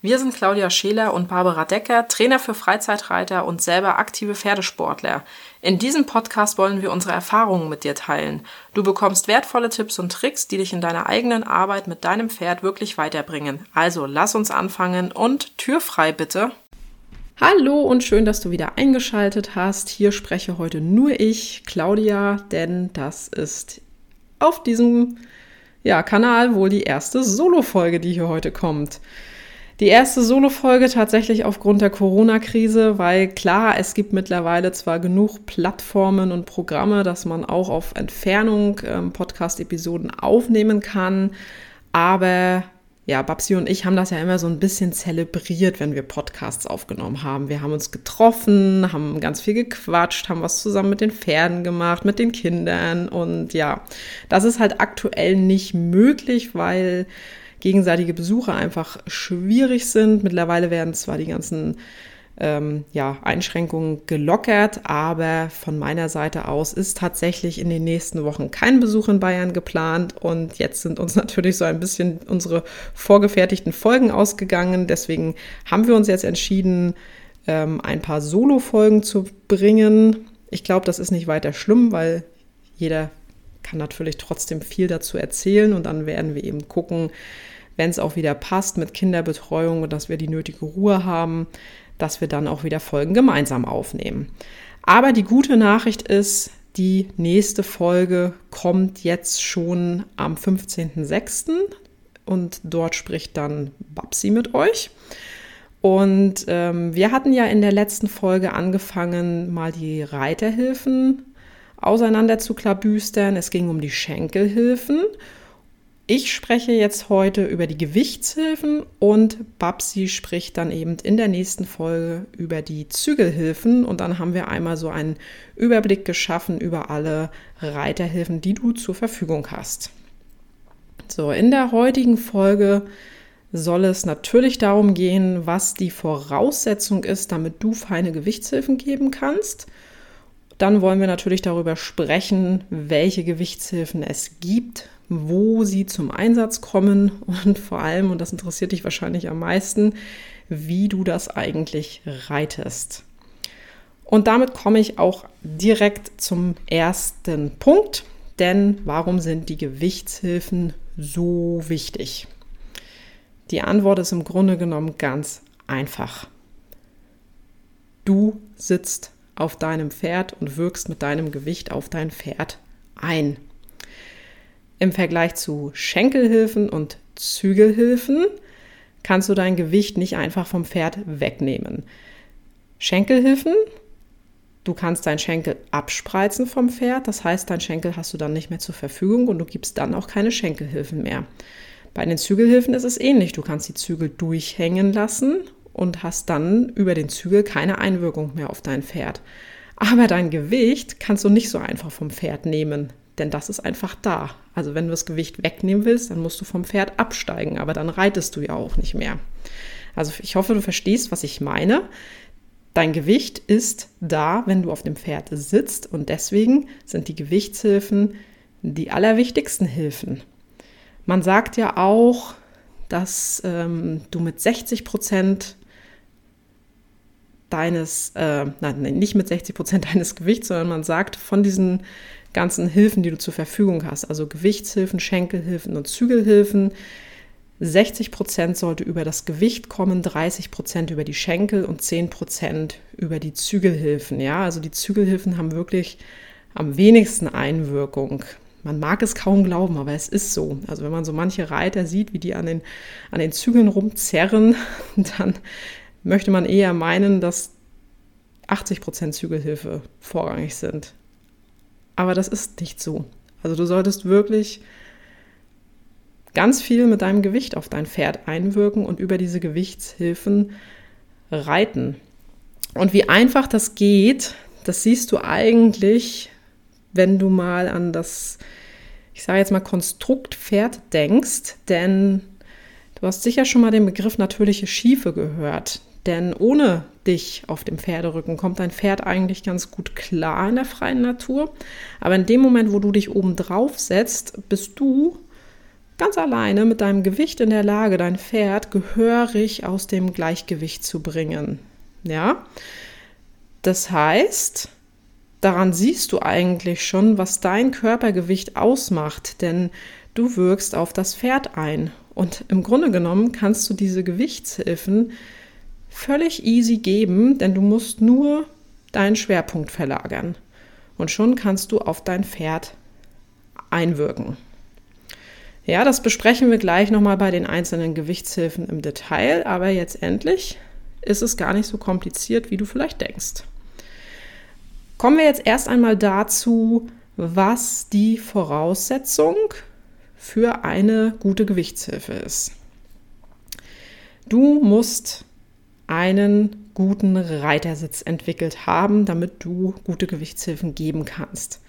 Wir sind Claudia Scheler und Barbara Decker, Trainer für Freizeitreiter und selber aktive Pferdesportler. In diesem Podcast wollen wir unsere Erfahrungen mit dir teilen. Du bekommst wertvolle Tipps und Tricks, die dich in deiner eigenen Arbeit mit deinem Pferd wirklich weiterbringen. Also lass uns anfangen und Tür frei bitte. Hallo und schön, dass du wieder eingeschaltet hast. Hier spreche heute nur ich, Claudia, denn das ist auf diesem ja, Kanal wohl die erste Solo-Folge, die hier heute kommt. Die erste Solo-Folge tatsächlich aufgrund der Corona-Krise, weil klar, es gibt mittlerweile zwar genug Plattformen und Programme, dass man auch auf Entfernung ähm, Podcast-Episoden aufnehmen kann, aber ja, Babsi und ich haben das ja immer so ein bisschen zelebriert, wenn wir Podcasts aufgenommen haben. Wir haben uns getroffen, haben ganz viel gequatscht, haben was zusammen mit den Pferden gemacht, mit den Kindern und ja, das ist halt aktuell nicht möglich, weil gegenseitige Besuche einfach schwierig sind. Mittlerweile werden zwar die ganzen ähm, ja, Einschränkungen gelockert, aber von meiner Seite aus ist tatsächlich in den nächsten Wochen kein Besuch in Bayern geplant und jetzt sind uns natürlich so ein bisschen unsere vorgefertigten Folgen ausgegangen. Deswegen haben wir uns jetzt entschieden, ähm, ein paar Solo-Folgen zu bringen. Ich glaube, das ist nicht weiter schlimm, weil jeder kann natürlich trotzdem viel dazu erzählen und dann werden wir eben gucken, wenn es auch wieder passt mit Kinderbetreuung und dass wir die nötige Ruhe haben, dass wir dann auch wieder Folgen gemeinsam aufnehmen. Aber die gute Nachricht ist, die nächste Folge kommt jetzt schon am 15.06. und dort spricht dann Babsi mit euch. Und ähm, wir hatten ja in der letzten Folge angefangen, mal die Reiterhilfen auseinander zu klabüstern. Es ging um die Schenkelhilfen ich spreche jetzt heute über die Gewichtshilfen und Babsi spricht dann eben in der nächsten Folge über die Zügelhilfen und dann haben wir einmal so einen Überblick geschaffen über alle Reiterhilfen, die du zur Verfügung hast. So, in der heutigen Folge soll es natürlich darum gehen, was die Voraussetzung ist, damit du feine Gewichtshilfen geben kannst. Dann wollen wir natürlich darüber sprechen, welche Gewichtshilfen es gibt, wo sie zum Einsatz kommen und vor allem, und das interessiert dich wahrscheinlich am meisten, wie du das eigentlich reitest. Und damit komme ich auch direkt zum ersten Punkt, denn warum sind die Gewichtshilfen so wichtig? Die Antwort ist im Grunde genommen ganz einfach. Du sitzt auf deinem Pferd und wirkst mit deinem Gewicht auf dein Pferd ein. Im Vergleich zu Schenkelhilfen und Zügelhilfen kannst du dein Gewicht nicht einfach vom Pferd wegnehmen. Schenkelhilfen, du kannst deinen Schenkel abspreizen vom Pferd, das heißt, dein Schenkel hast du dann nicht mehr zur Verfügung und du gibst dann auch keine Schenkelhilfen mehr. Bei den Zügelhilfen ist es ähnlich. Du kannst die Zügel durchhängen lassen und hast dann über den Zügel keine Einwirkung mehr auf dein Pferd. Aber dein Gewicht kannst du nicht so einfach vom Pferd nehmen denn das ist einfach da. Also wenn du das Gewicht wegnehmen willst, dann musst du vom Pferd absteigen, aber dann reitest du ja auch nicht mehr. Also ich hoffe, du verstehst, was ich meine. Dein Gewicht ist da, wenn du auf dem Pferd sitzt und deswegen sind die Gewichtshilfen die allerwichtigsten Hilfen. Man sagt ja auch, dass ähm, du mit 60 Prozent deines, äh, nein, nicht mit 60 Prozent deines Gewichts, sondern man sagt, von diesen ganzen Hilfen, die du zur Verfügung hast, also Gewichtshilfen, Schenkelhilfen und Zügelhilfen. 60 Prozent sollte über das Gewicht kommen, 30 Prozent über die Schenkel und 10 Prozent über die Zügelhilfen. Ja, also die Zügelhilfen haben wirklich am wenigsten Einwirkung. Man mag es kaum glauben, aber es ist so. Also wenn man so manche Reiter sieht, wie die an den, an den Zügeln rumzerren, dann möchte man eher meinen, dass 80 Prozent Zügelhilfe vorrangig sind. Aber das ist nicht so. Also du solltest wirklich ganz viel mit deinem Gewicht auf dein Pferd einwirken und über diese Gewichtshilfen reiten. Und wie einfach das geht, das siehst du eigentlich, wenn du mal an das, ich sage jetzt mal, Konstrukt Pferd denkst. Denn Du hast sicher schon mal den Begriff natürliche Schiefe gehört, denn ohne dich auf dem Pferderücken kommt dein Pferd eigentlich ganz gut klar in der freien Natur. Aber in dem Moment, wo du dich oben drauf setzt, bist du ganz alleine mit deinem Gewicht in der Lage, dein Pferd gehörig aus dem Gleichgewicht zu bringen. Ja? Das heißt, daran siehst du eigentlich schon, was dein Körpergewicht ausmacht, denn du wirkst auf das Pferd ein. Und im Grunde genommen kannst du diese Gewichtshilfen völlig easy geben, denn du musst nur deinen Schwerpunkt verlagern. Und schon kannst du auf dein Pferd einwirken. Ja, das besprechen wir gleich nochmal bei den einzelnen Gewichtshilfen im Detail, aber jetzt endlich ist es gar nicht so kompliziert, wie du vielleicht denkst. Kommen wir jetzt erst einmal dazu, was die Voraussetzung für eine gute Gewichtshilfe ist. Du musst einen guten Reitersitz entwickelt haben, damit du gute Gewichtshilfen geben kannst.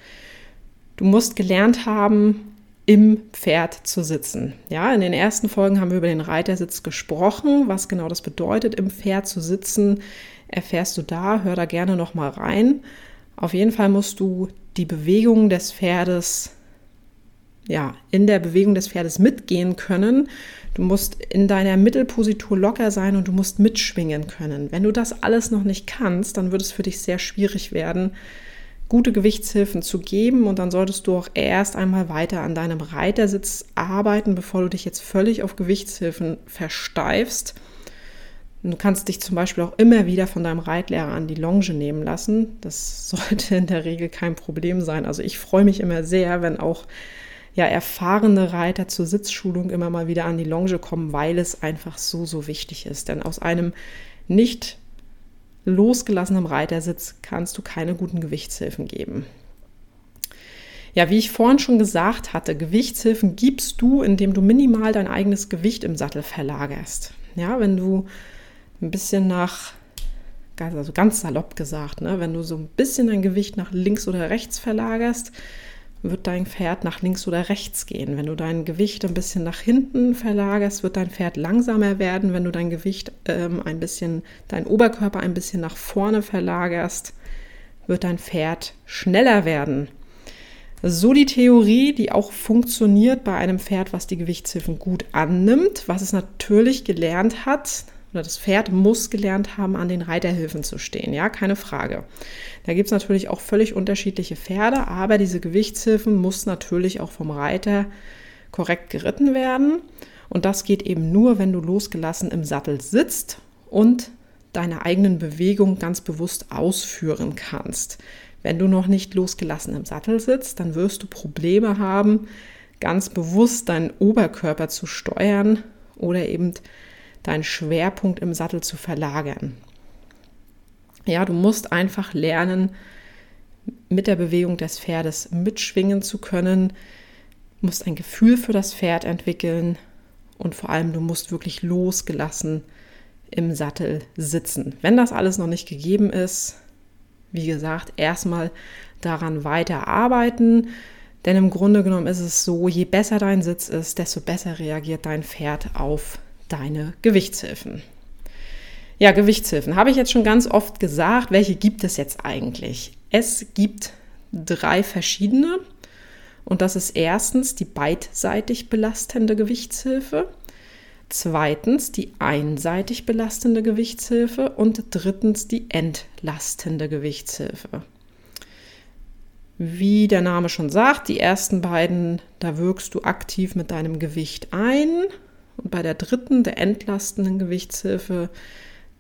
Du musst gelernt haben, im Pferd zu sitzen. Ja, in den ersten Folgen haben wir über den Reitersitz gesprochen. Was genau das bedeutet, im Pferd zu sitzen, erfährst du da. Hör da gerne noch mal rein. Auf jeden Fall musst du die Bewegung des Pferdes ja, in der Bewegung des Pferdes mitgehen können. Du musst in deiner Mittelpositur locker sein und du musst mitschwingen können. Wenn du das alles noch nicht kannst, dann wird es für dich sehr schwierig werden, gute Gewichtshilfen zu geben und dann solltest du auch erst einmal weiter an deinem Reitersitz arbeiten, bevor du dich jetzt völlig auf Gewichtshilfen versteifst. Du kannst dich zum Beispiel auch immer wieder von deinem Reitlehrer an die Longe nehmen lassen. Das sollte in der Regel kein Problem sein. Also ich freue mich immer sehr, wenn auch ja, erfahrene Reiter zur Sitzschulung immer mal wieder an die Longe kommen, weil es einfach so, so wichtig ist. Denn aus einem nicht losgelassenem Reitersitz kannst du keine guten Gewichtshilfen geben. Ja, wie ich vorhin schon gesagt hatte, Gewichtshilfen gibst du, indem du minimal dein eigenes Gewicht im Sattel verlagerst. Ja, wenn du ein bisschen nach, also ganz salopp gesagt, ne, wenn du so ein bisschen dein Gewicht nach links oder rechts verlagerst, wird dein Pferd nach links oder rechts gehen. Wenn du dein Gewicht ein bisschen nach hinten verlagerst, wird dein Pferd langsamer werden. Wenn du dein Gewicht ähm, ein bisschen, dein Oberkörper ein bisschen nach vorne verlagerst, wird dein Pferd schneller werden. So die Theorie, die auch funktioniert bei einem Pferd, was die Gewichtshilfen gut annimmt, was es natürlich gelernt hat, oder das Pferd muss gelernt haben, an den Reiterhilfen zu stehen. Ja, keine Frage. Da gibt es natürlich auch völlig unterschiedliche Pferde, aber diese Gewichtshilfen muss natürlich auch vom Reiter korrekt geritten werden. Und das geht eben nur, wenn du losgelassen im Sattel sitzt und deine eigenen Bewegungen ganz bewusst ausführen kannst. Wenn du noch nicht losgelassen im Sattel sitzt, dann wirst du Probleme haben, ganz bewusst deinen Oberkörper zu steuern oder eben deinen Schwerpunkt im Sattel zu verlagern. Ja, du musst einfach lernen, mit der Bewegung des Pferdes mitschwingen zu können, musst ein Gefühl für das Pferd entwickeln und vor allem du musst wirklich losgelassen im Sattel sitzen. Wenn das alles noch nicht gegeben ist, wie gesagt, erstmal daran weiter arbeiten, denn im Grunde genommen ist es so, je besser dein Sitz ist, desto besser reagiert dein Pferd auf deine Gewichtshilfen. Ja, Gewichtshilfen habe ich jetzt schon ganz oft gesagt. Welche gibt es jetzt eigentlich? Es gibt drei verschiedene. Und das ist erstens die beidseitig belastende Gewichtshilfe, zweitens die einseitig belastende Gewichtshilfe und drittens die entlastende Gewichtshilfe. Wie der Name schon sagt, die ersten beiden, da wirkst du aktiv mit deinem Gewicht ein bei der dritten, der entlastenden Gewichtshilfe,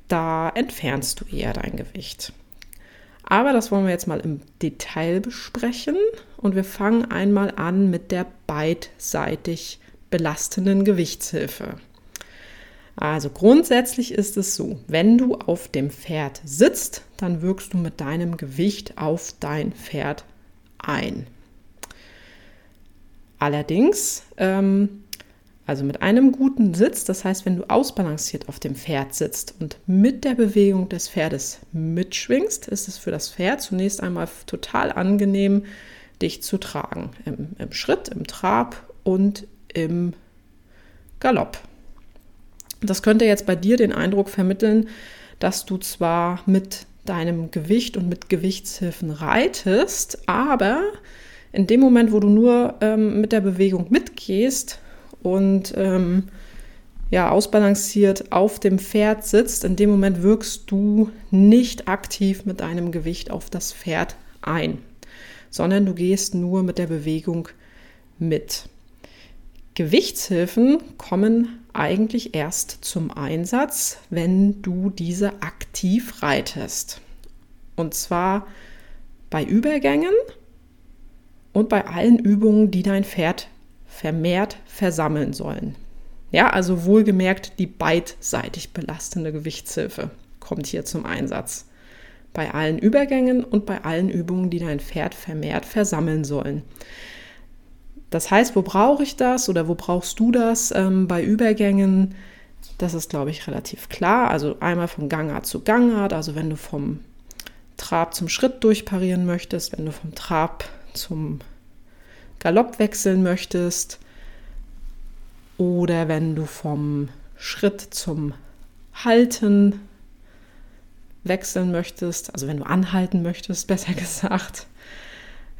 da entfernst du eher dein Gewicht. Aber das wollen wir jetzt mal im Detail besprechen und wir fangen einmal an mit der beidseitig belastenden Gewichtshilfe. Also grundsätzlich ist es so, wenn du auf dem Pferd sitzt, dann wirkst du mit deinem Gewicht auf dein Pferd ein. Allerdings ähm, also mit einem guten Sitz, das heißt, wenn du ausbalanciert auf dem Pferd sitzt und mit der Bewegung des Pferdes mitschwingst, ist es für das Pferd zunächst einmal total angenehm, dich zu tragen. Im, im Schritt, im Trab und im Galopp. Das könnte jetzt bei dir den Eindruck vermitteln, dass du zwar mit deinem Gewicht und mit Gewichtshilfen reitest, aber in dem Moment, wo du nur ähm, mit der Bewegung mitgehst und ähm, ja, ausbalanciert auf dem Pferd sitzt, in dem Moment wirkst du nicht aktiv mit deinem Gewicht auf das Pferd ein, sondern du gehst nur mit der Bewegung mit. Gewichtshilfen kommen eigentlich erst zum Einsatz, wenn du diese aktiv reitest. Und zwar bei Übergängen und bei allen Übungen, die dein Pferd vermehrt versammeln sollen. Ja, also wohlgemerkt, die beidseitig belastende Gewichtshilfe kommt hier zum Einsatz. Bei allen Übergängen und bei allen Übungen, die dein Pferd vermehrt versammeln sollen. Das heißt, wo brauche ich das oder wo brauchst du das ähm, bei Übergängen? Das ist, glaube ich, relativ klar. Also einmal von Gangart zu Gangart, also wenn du vom Trab zum Schritt durchparieren möchtest, wenn du vom Trab zum Galopp wechseln möchtest oder wenn du vom Schritt zum Halten wechseln möchtest, also wenn du anhalten möchtest, besser gesagt.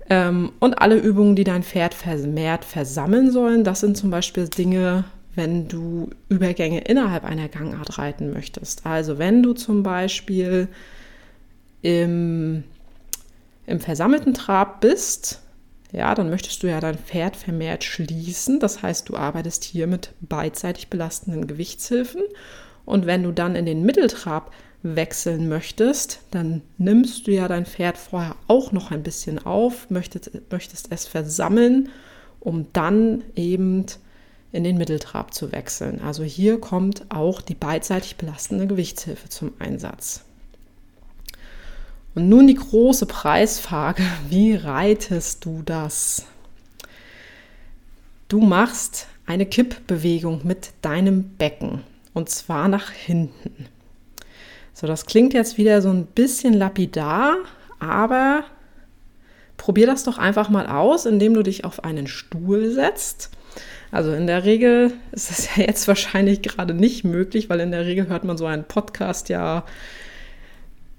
Ähm, und alle Übungen, die dein Pferd vermehrt versammeln sollen, das sind zum Beispiel Dinge, wenn du Übergänge innerhalb einer Gangart reiten möchtest. Also wenn du zum Beispiel im, im versammelten Trab bist, ja, dann möchtest du ja dein Pferd vermehrt schließen. Das heißt, du arbeitest hier mit beidseitig belastenden Gewichtshilfen. Und wenn du dann in den Mitteltrab wechseln möchtest, dann nimmst du ja dein Pferd vorher auch noch ein bisschen auf, möchtest, möchtest es versammeln, um dann eben in den Mitteltrab zu wechseln. Also hier kommt auch die beidseitig belastende Gewichtshilfe zum Einsatz. Und nun die große Preisfrage, wie reitest du das? Du machst eine Kippbewegung mit deinem Becken und zwar nach hinten. So, das klingt jetzt wieder so ein bisschen lapidar, aber probier das doch einfach mal aus, indem du dich auf einen Stuhl setzt. Also in der Regel ist das ja jetzt wahrscheinlich gerade nicht möglich, weil in der Regel hört man so einen Podcast ja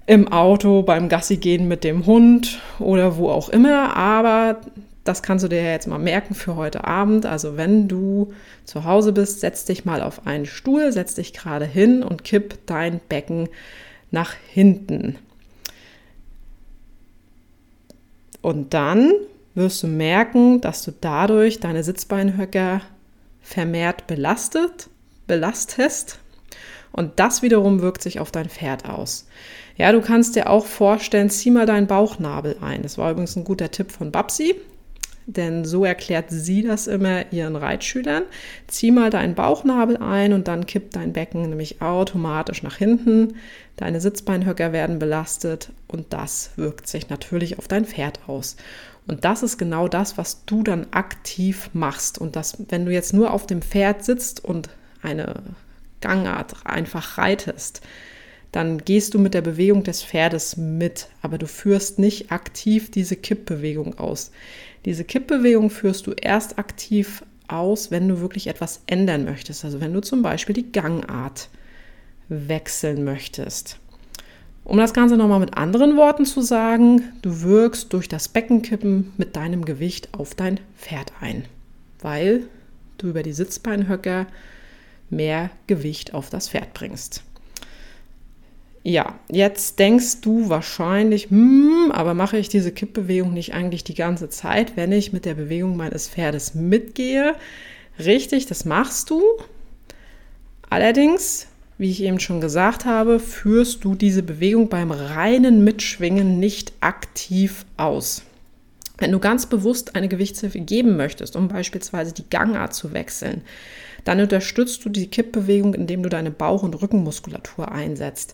im Auto, beim Gassi gehen mit dem Hund oder wo auch immer. Aber das kannst du dir jetzt mal merken für heute Abend. Also wenn du zu Hause bist, setz dich mal auf einen Stuhl, setz dich gerade hin und kipp dein Becken nach hinten. Und dann wirst du merken, dass du dadurch deine Sitzbeinhöcker vermehrt belastet, belastest. Und das wiederum wirkt sich auf dein Pferd aus. Ja, du kannst dir auch vorstellen, zieh mal deinen Bauchnabel ein. Das war übrigens ein guter Tipp von Babsi denn so erklärt sie das immer ihren Reitschülern. Zieh mal deinen Bauchnabel ein und dann kippt dein Becken nämlich automatisch nach hinten. Deine Sitzbeinhöcker werden belastet und das wirkt sich natürlich auf dein Pferd aus. Und das ist genau das, was du dann aktiv machst. Und das, wenn du jetzt nur auf dem Pferd sitzt und eine Gangart einfach reitest, dann gehst du mit der Bewegung des Pferdes mit, aber du führst nicht aktiv diese Kippbewegung aus. Diese Kippbewegung führst du erst aktiv aus, wenn du wirklich etwas ändern möchtest. Also wenn du zum Beispiel die Gangart wechseln möchtest. Um das Ganze nochmal mit anderen Worten zu sagen, du wirkst durch das Beckenkippen mit deinem Gewicht auf dein Pferd ein, weil du über die Sitzbeinhöcker mehr Gewicht auf das Pferd bringst. Ja, jetzt denkst du wahrscheinlich, hm, aber mache ich diese Kippbewegung nicht eigentlich die ganze Zeit, wenn ich mit der Bewegung meines Pferdes mitgehe? Richtig, das machst du. Allerdings, wie ich eben schon gesagt habe, führst du diese Bewegung beim reinen Mitschwingen nicht aktiv aus. Wenn du ganz bewusst eine Gewichtshilfe geben möchtest, um beispielsweise die Gangart zu wechseln, dann unterstützt du die Kippbewegung, indem du deine Bauch- und Rückenmuskulatur einsetzt.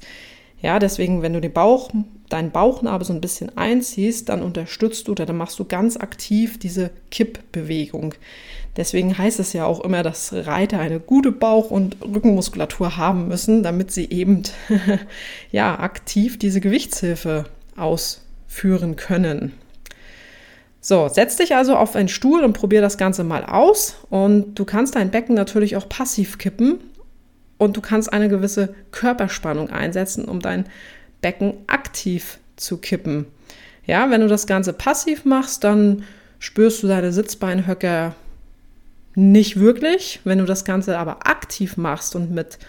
Ja, deswegen, wenn du den Bauch, deinen Bauchnabel so ein bisschen einziehst, dann unterstützt du oder dann machst du ganz aktiv diese Kippbewegung. Deswegen heißt es ja auch immer, dass Reiter eine gute Bauch- und Rückenmuskulatur haben müssen, damit sie eben ja aktiv diese Gewichtshilfe ausführen können. So, setz dich also auf einen Stuhl und probier das Ganze mal aus. Und du kannst dein Becken natürlich auch passiv kippen und du kannst eine gewisse Körperspannung einsetzen, um dein Becken aktiv zu kippen. Ja, wenn du das Ganze passiv machst, dann spürst du deine Sitzbeinhöcker nicht wirklich. Wenn du das Ganze aber aktiv machst und mit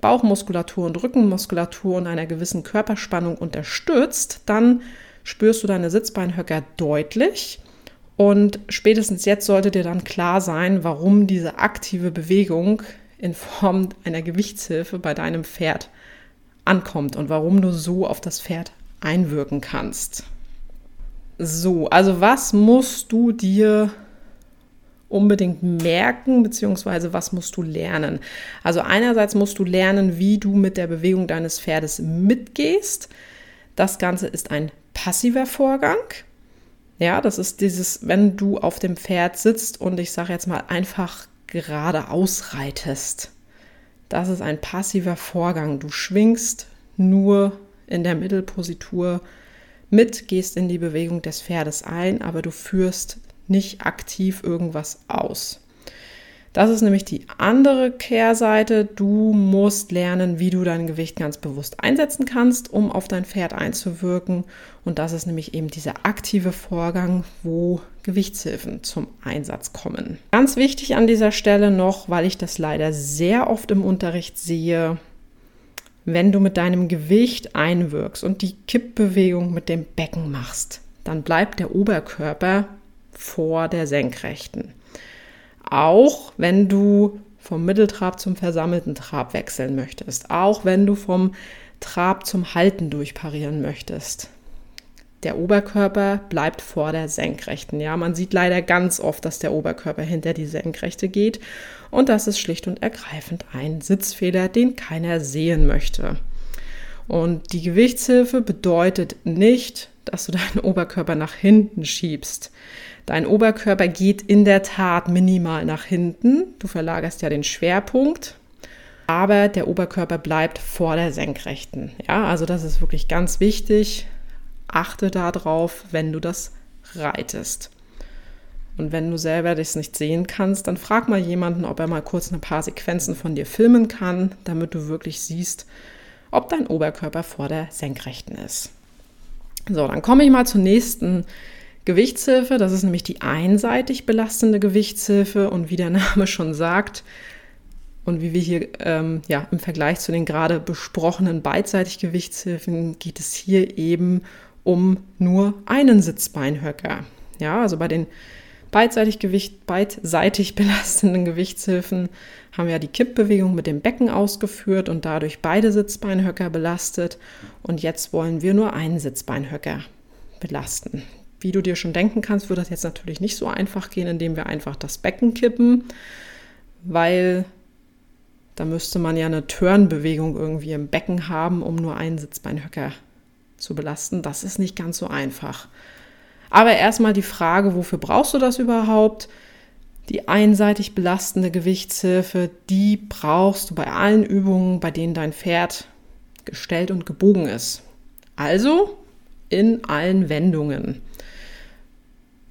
Bauchmuskulatur und Rückenmuskulatur und einer gewissen Körperspannung unterstützt, dann spürst du deine Sitzbeinhöcker deutlich. Und spätestens jetzt sollte dir dann klar sein, warum diese aktive Bewegung in Form einer Gewichtshilfe bei deinem Pferd ankommt und warum du so auf das Pferd einwirken kannst. So, also was musst du dir unbedingt merken, beziehungsweise was musst du lernen? Also einerseits musst du lernen, wie du mit der Bewegung deines Pferdes mitgehst. Das Ganze ist ein passiver Vorgang. Ja, das ist dieses, wenn du auf dem Pferd sitzt und ich sage jetzt mal einfach gerade ausreitest. Das ist ein passiver Vorgang. Du schwingst nur in der Mittelpositur mit, gehst in die Bewegung des Pferdes ein, aber du führst nicht aktiv irgendwas aus. Das ist nämlich die andere Kehrseite. Du musst lernen, wie du dein Gewicht ganz bewusst einsetzen kannst, um auf dein Pferd einzuwirken. Und das ist nämlich eben dieser aktive Vorgang, wo Gewichtshilfen zum Einsatz kommen. Ganz wichtig an dieser Stelle noch, weil ich das leider sehr oft im Unterricht sehe, wenn du mit deinem Gewicht einwirkst und die Kippbewegung mit dem Becken machst, dann bleibt der Oberkörper vor der Senkrechten. Auch wenn du vom Mitteltrab zum versammelten Trab wechseln möchtest, auch wenn du vom Trab zum Halten durchparieren möchtest. Der Oberkörper bleibt vor der Senkrechten. Ja, man sieht leider ganz oft, dass der Oberkörper hinter die Senkrechte geht. Und das ist schlicht und ergreifend ein Sitzfehler, den keiner sehen möchte. Und die Gewichtshilfe bedeutet nicht, dass du deinen Oberkörper nach hinten schiebst. Dein Oberkörper geht in der Tat minimal nach hinten. Du verlagerst ja den Schwerpunkt, aber der Oberkörper bleibt vor der Senkrechten. Ja, also das ist wirklich ganz wichtig. Achte darauf, wenn du das reitest. Und wenn du selber das nicht sehen kannst, dann frag mal jemanden, ob er mal kurz ein paar Sequenzen von dir filmen kann, damit du wirklich siehst, ob dein Oberkörper vor der Senkrechten ist. So, dann komme ich mal zur nächsten Gewichtshilfe. Das ist nämlich die einseitig belastende Gewichtshilfe. Und wie der Name schon sagt, und wie wir hier ähm, ja, im Vergleich zu den gerade besprochenen beidseitig Gewichtshilfen geht es hier eben um nur einen Sitzbeinhöcker. Ja, also bei den beidseitig, Gewicht, beidseitig belastenden Gewichtshilfen haben wir die Kippbewegung mit dem Becken ausgeführt und dadurch beide Sitzbeinhöcker belastet. Und jetzt wollen wir nur einen Sitzbeinhöcker belasten. Wie du dir schon denken kannst, wird das jetzt natürlich nicht so einfach gehen, indem wir einfach das Becken kippen, weil da müsste man ja eine Turnbewegung irgendwie im Becken haben, um nur einen Sitzbeinhöcker zu belasten. Das ist nicht ganz so einfach. Aber erstmal die Frage, wofür brauchst du das überhaupt? Die einseitig belastende Gewichtshilfe, die brauchst du bei allen Übungen, bei denen dein Pferd gestellt und gebogen ist. Also in allen Wendungen.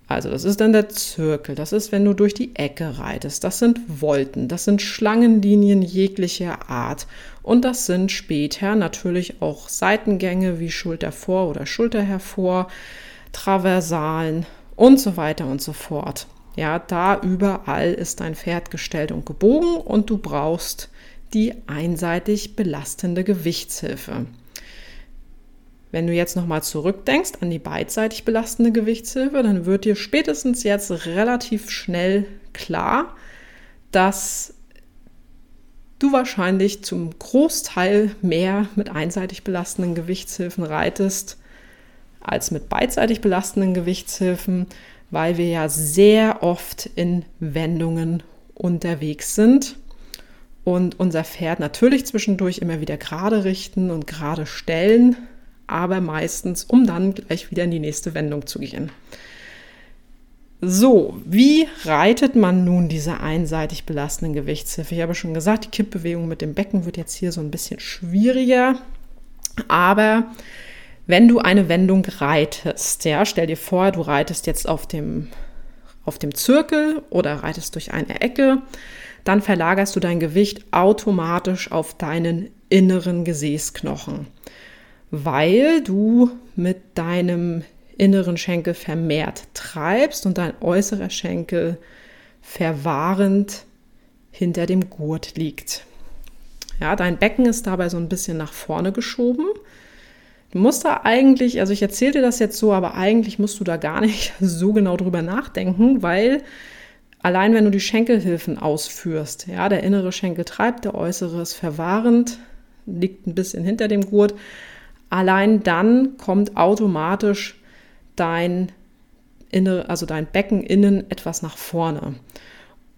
Also das ist dann der Zirkel, das ist, wenn du durch die Ecke reitest, das sind Volten, das sind Schlangenlinien jeglicher Art und das sind später natürlich auch Seitengänge wie Schulter vor oder Schulter hervor, Traversalen und so weiter und so fort. Ja, da überall ist dein Pferd gestellt und gebogen und du brauchst die einseitig belastende Gewichtshilfe. Wenn du jetzt nochmal zurückdenkst an die beidseitig belastende Gewichtshilfe, dann wird dir spätestens jetzt relativ schnell klar, dass du wahrscheinlich zum Großteil mehr mit einseitig belastenden Gewichtshilfen reitest als mit beidseitig belastenden Gewichtshilfen, weil wir ja sehr oft in Wendungen unterwegs sind und unser Pferd natürlich zwischendurch immer wieder gerade richten und gerade stellen aber meistens, um dann gleich wieder in die nächste Wendung zu gehen. So, wie reitet man nun diese einseitig belastenden Gewichtshilfe? Ich habe schon gesagt, die Kippbewegung mit dem Becken wird jetzt hier so ein bisschen schwieriger, aber wenn du eine Wendung reitest, ja, stell dir vor, du reitest jetzt auf dem, auf dem Zirkel oder reitest durch eine Ecke, dann verlagerst du dein Gewicht automatisch auf deinen inneren Gesäßknochen, weil du mit deinem inneren Schenkel vermehrt treibst und dein äußerer Schenkel verwahrend hinter dem Gurt liegt. Ja, dein Becken ist dabei so ein bisschen nach vorne geschoben. Du musst da eigentlich, also ich erzähle dir das jetzt so, aber eigentlich musst du da gar nicht so genau drüber nachdenken, weil allein wenn du die Schenkelhilfen ausführst, ja, der innere Schenkel treibt, der äußere ist verwahrend, liegt ein bisschen hinter dem Gurt, allein dann kommt automatisch dein innere, also dein Becken innen etwas nach vorne.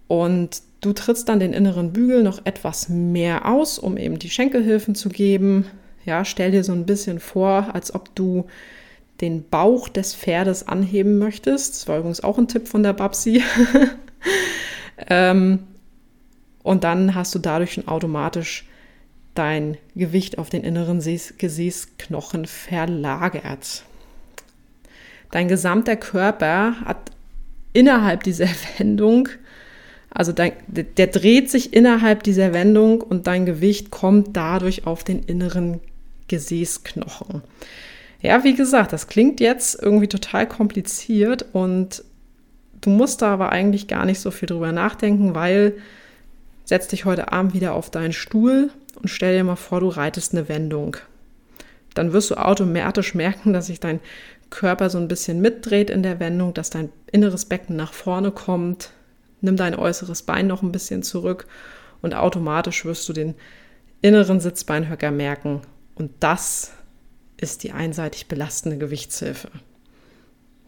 Und du trittst dann den inneren Bügel noch etwas mehr aus, um eben die Schenkelhilfen zu geben. Ja, stell dir so ein bisschen vor, als ob du den Bauch des Pferdes anheben möchtest. Das war übrigens auch ein Tipp von der Babsi. ähm, und dann hast du dadurch schon automatisch dein Gewicht auf den inneren Gesäßknochen verlagert. Dein gesamter Körper hat innerhalb dieser Wendung also dein, der dreht sich innerhalb dieser Wendung und dein Gewicht kommt dadurch auf den inneren Gesäßknochen. Ja, wie gesagt, das klingt jetzt irgendwie total kompliziert und du musst da aber eigentlich gar nicht so viel drüber nachdenken, weil setz dich heute Abend wieder auf deinen Stuhl und stell dir mal vor, du reitest eine Wendung. Dann wirst du automatisch merken, dass sich dein Körper so ein bisschen mitdreht in der Wendung, dass dein inneres Becken nach vorne kommt, nimm dein äußeres Bein noch ein bisschen zurück und automatisch wirst du den inneren Sitzbeinhöcker merken. Und das ist die einseitig belastende Gewichtshilfe.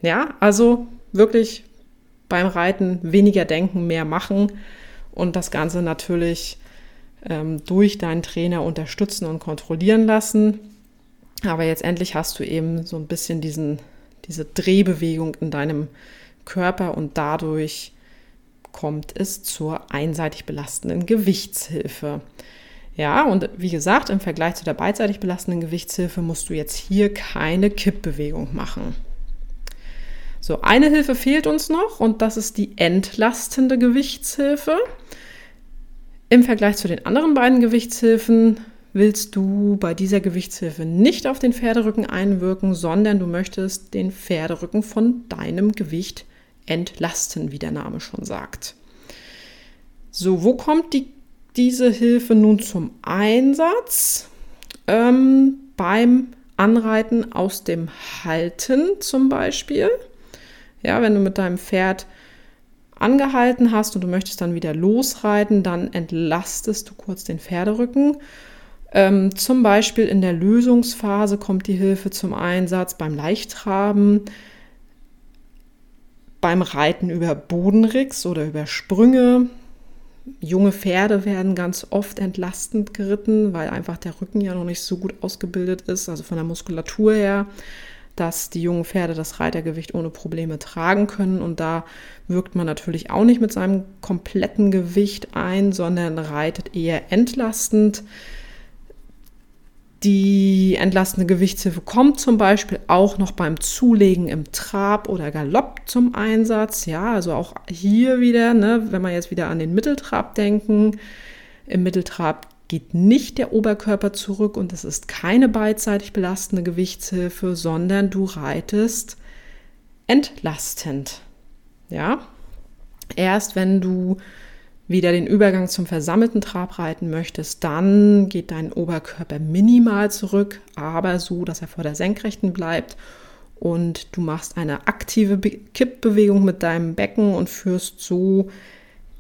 Ja, also wirklich beim Reiten weniger denken, mehr machen und das Ganze natürlich ähm, durch deinen Trainer unterstützen und kontrollieren lassen. Aber jetzt endlich hast du eben so ein bisschen diesen, diese Drehbewegung in deinem Körper und dadurch kommt es zur einseitig belastenden Gewichtshilfe. Ja, und wie gesagt, im Vergleich zu der beidseitig belastenden Gewichtshilfe musst du jetzt hier keine Kippbewegung machen. So, eine Hilfe fehlt uns noch und das ist die entlastende Gewichtshilfe. Im Vergleich zu den anderen beiden Gewichtshilfen willst du bei dieser Gewichtshilfe nicht auf den Pferderücken einwirken, sondern du möchtest den Pferderücken von deinem Gewicht entlasten, wie der Name schon sagt. So, wo kommt die, diese Hilfe nun zum Einsatz? Ähm, beim Anreiten aus dem Halten zum Beispiel. Ja, wenn du mit deinem Pferd angehalten hast und du möchtest dann wieder losreiten, dann entlastest du kurz den Pferderücken. Ähm, zum Beispiel in der Lösungsphase kommt die Hilfe zum Einsatz beim Leichttraben beim Reiten über Bodenricks oder über Sprünge. Junge Pferde werden ganz oft entlastend geritten, weil einfach der Rücken ja noch nicht so gut ausgebildet ist, also von der Muskulatur her, dass die jungen Pferde das Reitergewicht ohne Probleme tragen können. Und da wirkt man natürlich auch nicht mit seinem kompletten Gewicht ein, sondern reitet eher entlastend. Die entlastende Gewichtshilfe kommt zum Beispiel auch noch beim Zulegen im Trab oder Galopp zum Einsatz. Ja, also auch hier wieder, ne, wenn wir jetzt wieder an den Mitteltrab denken. Im Mitteltrab geht nicht der Oberkörper zurück und es ist keine beidseitig belastende Gewichtshilfe, sondern du reitest entlastend. Ja, erst wenn du wieder den Übergang zum versammelten Trab reiten möchtest, dann geht dein Oberkörper minimal zurück, aber so, dass er vor der Senkrechten bleibt und du machst eine aktive Kippbewegung mit deinem Becken und führst so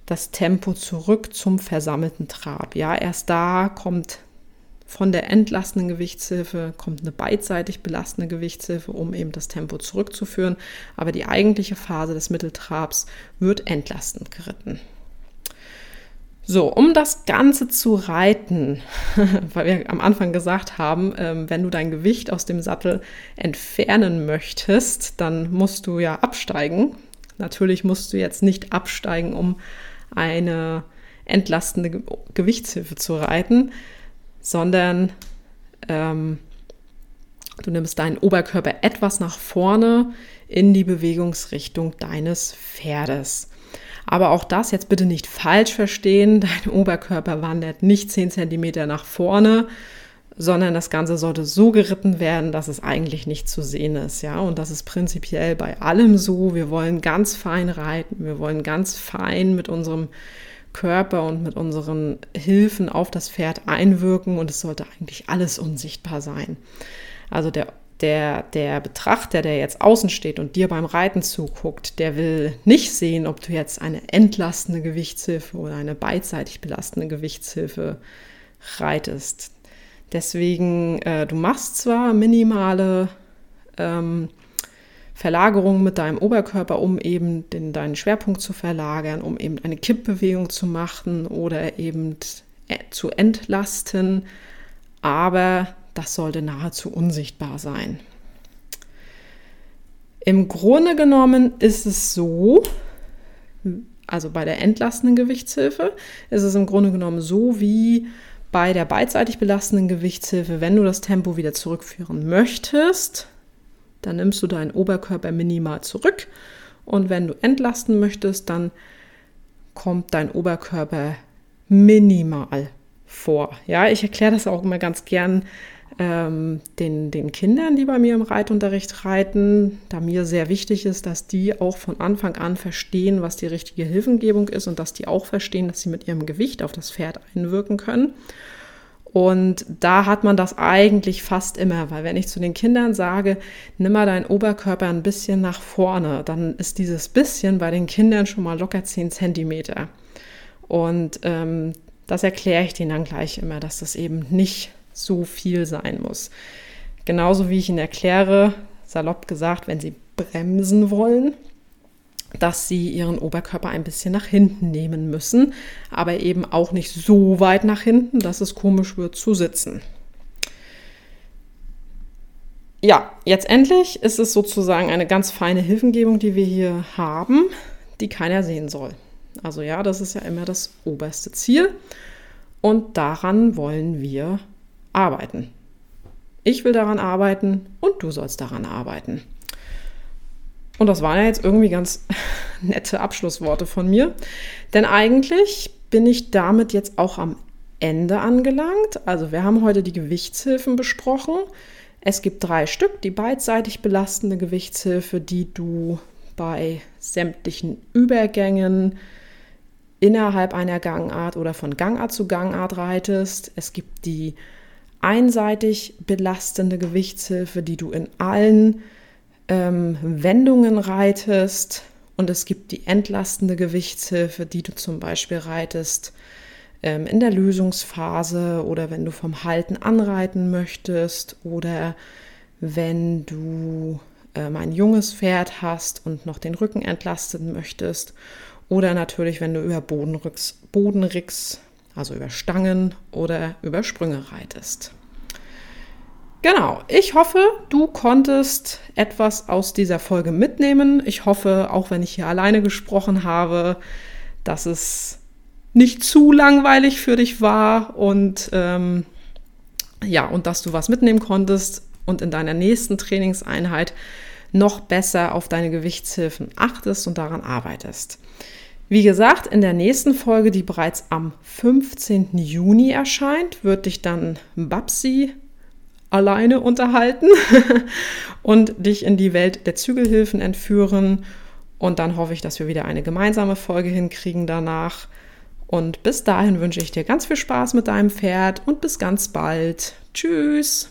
das Tempo zurück zum versammelten Trab. Ja, erst da kommt von der entlastenden Gewichtshilfe kommt eine beidseitig belastende Gewichtshilfe, um eben das Tempo zurückzuführen. Aber die eigentliche Phase des Mitteltrabs wird entlastend geritten. So, um das Ganze zu reiten, weil wir am Anfang gesagt haben, ähm, wenn du dein Gewicht aus dem Sattel entfernen möchtest, dann musst du ja absteigen. Natürlich musst du jetzt nicht absteigen, um eine entlastende Gewichtshilfe zu reiten, sondern ähm, du nimmst deinen Oberkörper etwas nach vorne in die Bewegungsrichtung deines Pferdes. Aber auch das jetzt bitte nicht falsch verstehen. Dein Oberkörper wandert nicht 10 cm nach vorne, sondern das Ganze sollte so geritten werden, dass es eigentlich nicht zu sehen ist. Ja, und das ist prinzipiell bei allem so. Wir wollen ganz fein reiten. Wir wollen ganz fein mit unserem Körper und mit unseren Hilfen auf das Pferd einwirken und es sollte eigentlich alles unsichtbar sein. Also der der, der Betrachter, der jetzt außen steht und dir beim Reiten zuguckt, der will nicht sehen, ob du jetzt eine entlastende Gewichtshilfe oder eine beidseitig belastende Gewichtshilfe reitest. Deswegen, äh, du machst zwar minimale ähm, Verlagerungen mit deinem Oberkörper, um eben den, deinen Schwerpunkt zu verlagern, um eben eine Kippbewegung zu machen oder eben äh, zu entlasten, aber das sollte nahezu unsichtbar sein. Im Grunde genommen ist es so, also bei der entlastenden Gewichtshilfe ist es im Grunde genommen so wie bei der beidseitig belastenden Gewichtshilfe, wenn du das Tempo wieder zurückführen möchtest, dann nimmst du deinen Oberkörper minimal zurück und wenn du entlasten möchtest, dann kommt dein Oberkörper minimal vor. Ja, ich erkläre das auch immer ganz gern ähm, den, den Kindern, die bei mir im Reitunterricht reiten, da mir sehr wichtig ist, dass die auch von Anfang an verstehen, was die richtige Hilfengebung ist und dass die auch verstehen, dass sie mit ihrem Gewicht auf das Pferd einwirken können. Und da hat man das eigentlich fast immer, weil wenn ich zu den Kindern sage, nimm mal deinen Oberkörper ein bisschen nach vorne, dann ist dieses bisschen bei den Kindern schon mal locker 10 Zentimeter. Und ähm, das erkläre ich denen dann gleich immer, dass das eben nicht so viel sein muss. Genauso wie ich Ihnen erkläre, salopp gesagt, wenn Sie bremsen wollen, dass Sie Ihren Oberkörper ein bisschen nach hinten nehmen müssen, aber eben auch nicht so weit nach hinten, dass es komisch wird zu sitzen. Ja, jetzt endlich ist es sozusagen eine ganz feine Hilfengebung, die wir hier haben, die keiner sehen soll. Also ja, das ist ja immer das oberste Ziel und daran wollen wir arbeiten. Ich will daran arbeiten und du sollst daran arbeiten. Und das waren ja jetzt irgendwie ganz nette Abschlussworte von mir. Denn eigentlich bin ich damit jetzt auch am Ende angelangt. Also wir haben heute die Gewichtshilfen besprochen. Es gibt drei Stück, die beidseitig belastende Gewichtshilfe, die du bei sämtlichen Übergängen innerhalb einer Gangart oder von Gangart zu Gangart reitest. Es gibt die einseitig belastende Gewichtshilfe, die du in allen ähm, Wendungen reitest. Und es gibt die entlastende Gewichtshilfe, die du zum Beispiel reitest ähm, in der Lösungsphase oder wenn du vom Halten anreiten möchtest oder wenn du ähm, ein junges Pferd hast und noch den Rücken entlasten möchtest. Oder natürlich, wenn du über Bodenricks, Bodenricks also über Stangen oder über Sprünge reitest. Genau, ich hoffe, du konntest etwas aus dieser Folge mitnehmen. Ich hoffe, auch wenn ich hier alleine gesprochen habe, dass es nicht zu langweilig für dich war und ähm, ja, und dass du was mitnehmen konntest und in deiner nächsten Trainingseinheit noch besser auf deine Gewichtshilfen achtest und daran arbeitest. Wie gesagt, in der nächsten Folge, die bereits am 15. Juni erscheint, wird dich dann Babsi alleine unterhalten und dich in die Welt der Zügelhilfen entführen. Und dann hoffe ich, dass wir wieder eine gemeinsame Folge hinkriegen danach. Und bis dahin wünsche ich dir ganz viel Spaß mit deinem Pferd und bis ganz bald. Tschüss!